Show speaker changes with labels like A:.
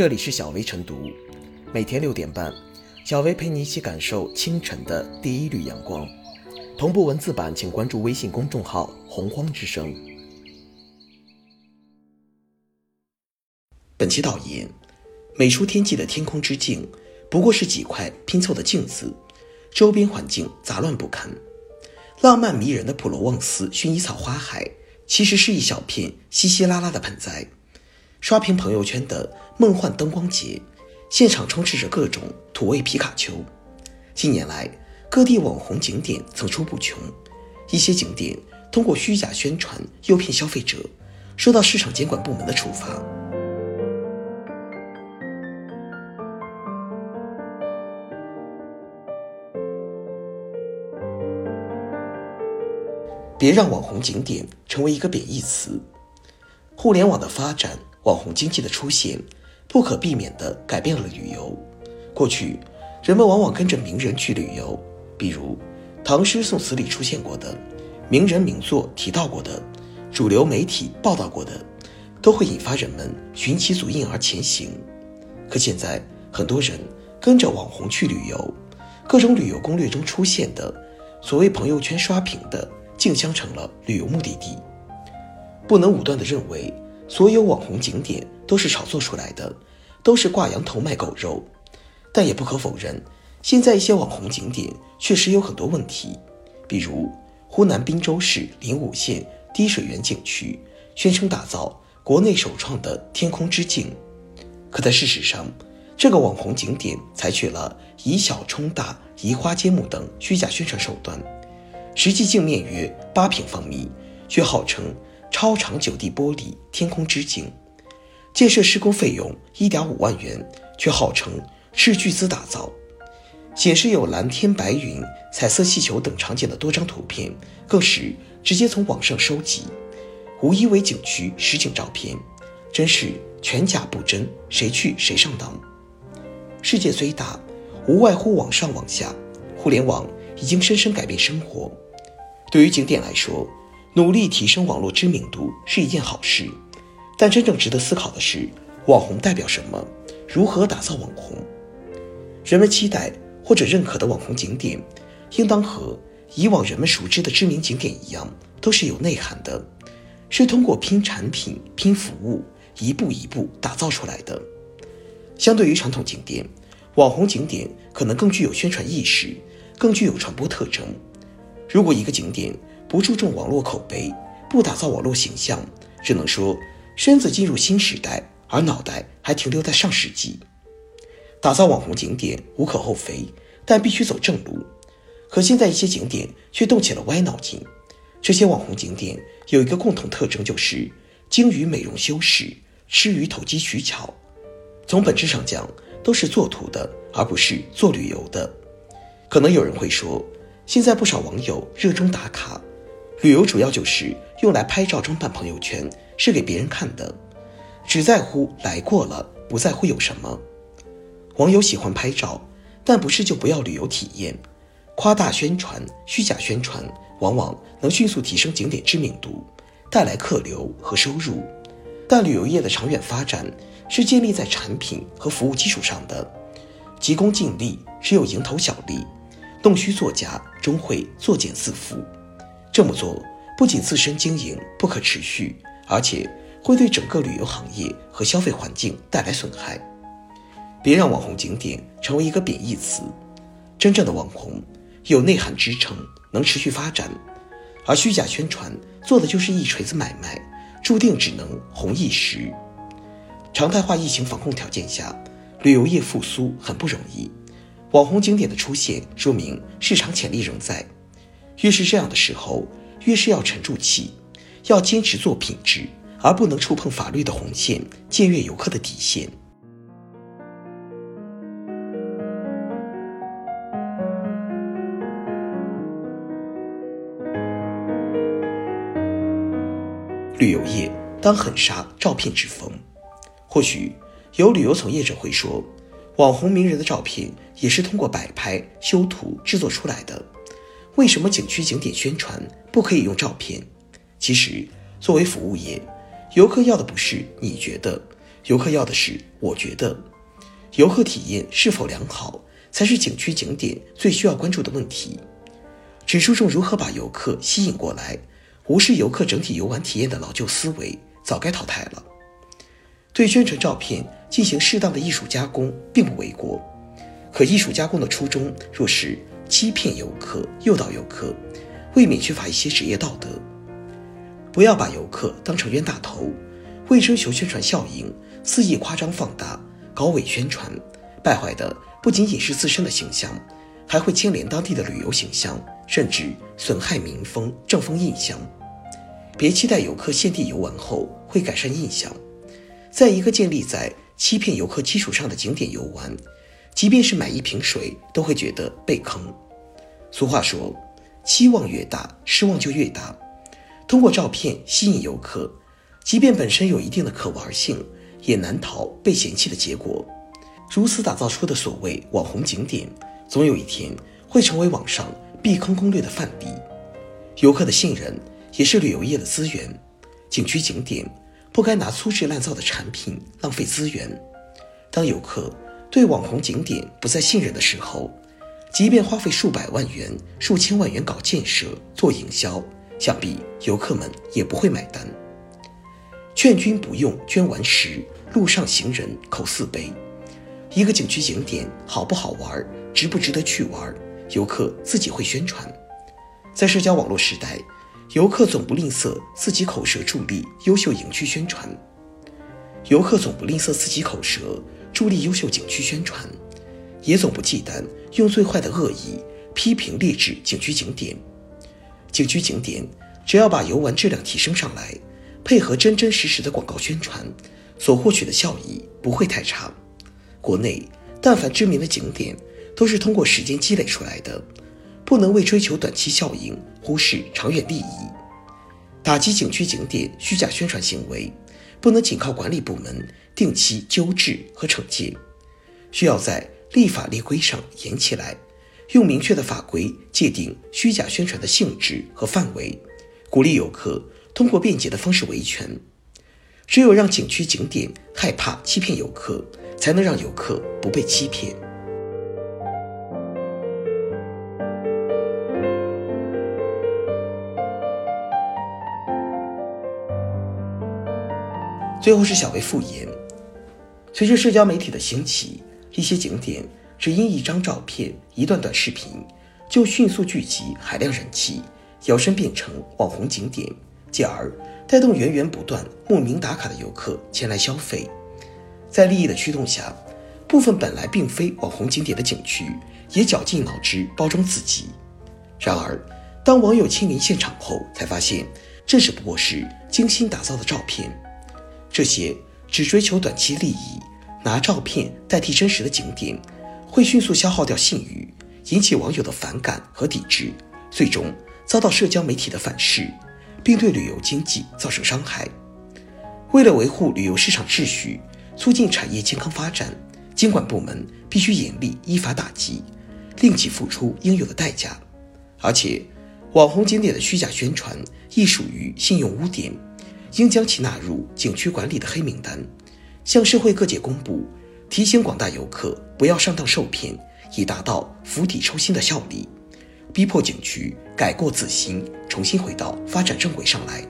A: 这里是小薇晨读，每天六点半，小薇陪你一起感受清晨的第一缕阳光。同步文字版，请关注微信公众号“洪荒之声”。本期导言：美出天际的天空之镜，不过是几块拼凑的镜子，周边环境杂乱不堪。浪漫迷人的普罗旺斯薰衣草花海，其实是一小片稀稀拉拉的盆栽。刷屏朋友圈的梦幻灯光节，现场充斥着各种土味皮卡丘。近年来，各地网红景点层出不穷，一些景点通过虚假宣传诱骗消费者，受到市场监管部门的处罚。别让网红景点成为一个贬义词。互联网的发展。网红经济的出现，不可避免地改变了旅游。过去，人们往往跟着名人去旅游，比如唐诗宋词里出现过的，名人名作提到过的，主流媒体报道过的，都会引发人们寻其足印而前行。可现在，很多人跟着网红去旅游，各种旅游攻略中出现的，所谓朋友圈刷屏的，竟相成了旅游目的地。不能武断地认为。所有网红景点都是炒作出来的，都是挂羊头卖狗肉，但也不可否认，现在一些网红景点确实有很多问题。比如湖南滨州市临武县滴水源景区，宣称打造国内首创的天空之镜，可在事实上，这个网红景点采取了以小充大、移花接木等虚假宣传手段，实际镜面约八平方米，却号称。超长九 D 玻璃天空之镜，建设施工费用一点五万元，却号称斥巨资打造。显示有蓝天白云、彩色气球等场景的多张图片，更是直接从网上收集，无一为景区实景照片，真是全假不真，谁去谁上当。世界虽大，无外乎网上网下，互联网已经深深改变生活。对于景点来说，努力提升网络知名度是一件好事，但真正值得思考的是，网红代表什么？如何打造网红？人们期待或者认可的网红景点，应当和以往人们熟知的知名景点一样，都是有内涵的，是通过拼产品、拼服务，一步一步打造出来的。相对于传统景点，网红景点可能更具有宣传意识，更具有传播特征。如果一个景点，不注重网络口碑，不打造网络形象，只能说身子进入新时代，而脑袋还停留在上世纪。打造网红景点无可厚非，但必须走正路。可现在一些景点却动起了歪脑筋。这些网红景点有一个共同特征，就是精于美容修饰，吃于投机取巧。从本质上讲，都是做图的，而不是做旅游的。可能有人会说，现在不少网友热衷打卡。旅游主要就是用来拍照装扮朋友圈，是给别人看的，只在乎来过了，不在乎有什么。网友喜欢拍照，但不是就不要旅游体验。夸大宣传、虚假宣传，往往能迅速提升景点知名度，带来客流和收入。但旅游业的长远发展是建立在产品和服务基础上的，急功近利只有蝇头小利，弄虚作假终会作茧自缚。这么做不仅自身经营不可持续，而且会对整个旅游行业和消费环境带来损害。别让网红景点成为一个贬义词。真正的网红有内涵支撑，能持续发展，而虚假宣传做的就是一锤子买卖，注定只能红一时。常态化疫情防控条件下，旅游业复苏很不容易。网红景点的出现，说明市场潜力仍在。越是这样的时候，越是要沉住气，要坚持做品质，而不能触碰法律的红线，僭越游客的底线。旅游业当狠杀照片之风，或许有旅游从业者会说，网红名人的照片也是通过摆拍、修图制作出来的。为什么景区景点宣传不可以用照片？其实，作为服务业，游客要的不是你觉得，游客要的是我觉得，游客体验是否良好，才是景区景点最需要关注的问题。只注重如何把游客吸引过来，无视游客整体游玩体验的老旧思维，早该淘汰了。对宣传照片进行适当的艺术加工，并不为过。可艺术加工的初衷若是欺骗游客、诱导游客，未免缺乏一些职业道德。不要把游客当成冤大头，为追求宣传效应，肆意夸张放大、高伪宣传，败坏的不仅仅是自身的形象，还会牵连当地的旅游形象，甚至损害民风、政风印象。别期待游客现地游玩后会改善印象，在一个建立在欺骗游客基础上的景点游玩。即便是买一瓶水，都会觉得被坑。俗话说，期望越大，失望就越大。通过照片吸引游客，即便本身有一定的可玩性，也难逃被嫌弃的结果。如此打造出的所谓网红景点，总有一天会成为网上避坑攻略的范例。游客的信任也是旅游业的资源，景区景点不该拿粗制滥造的产品浪费资源。当游客。对网红景点不再信任的时候，即便花费数百万元、数千万元搞建设、做营销，想必游客们也不会买单。劝君不用捐顽石，路上行人口四杯。一个景区景点好不好玩，值不值得去玩，游客自己会宣传。在社交网络时代，游客总不吝啬自己口舌助力优秀景区宣传。游客总不吝啬自己口舌。助力优秀景区宣传，也总不忌惮用最坏的恶意批评劣质景区景点。景区景点只要把游玩质量提升上来，配合真真实实的广告宣传，所获取的效益不会太差。国内但凡知名的景点，都是通过时间积累出来的，不能为追求短期效应忽视长远利益。打击景区景点虚假宣传行为，不能仅靠管理部门。定期纠治和惩戒，需要在立法立规上严起来，用明确的法规界定虚假宣传的性质和范围，鼓励游客通过便捷的方式维权。只有让景区景点害怕欺骗游客，才能让游客不被欺骗。最后是小薇复言。随着社交媒体的兴起，一些景点只因一张照片、一段短视频，就迅速聚集海量人气，摇身变成网红景点，进而带动源源不断慕名打卡的游客前来消费。在利益的驱动下，部分本来并非网红景点的景区，也绞尽脑汁包装自己。然而，当网友亲临现场后，才发现这只不过是精心打造的照片。这些。只追求短期利益，拿照片代替真实的景点，会迅速消耗掉信誉，引起网友的反感和抵制，最终遭到社交媒体的反噬，并对旅游经济造成伤害。为了维护旅游市场秩序，促进产业健康发展，监管部门必须严厉依法打击，令其付出应有的代价。而且，网红景点的虚假宣传亦属于信用污点。应将其纳入景区管理的黑名单，向社会各界公布，提醒广大游客不要上当受骗，以达到釜底抽薪的效力，逼迫景区改过自新，重新回到发展正轨上来。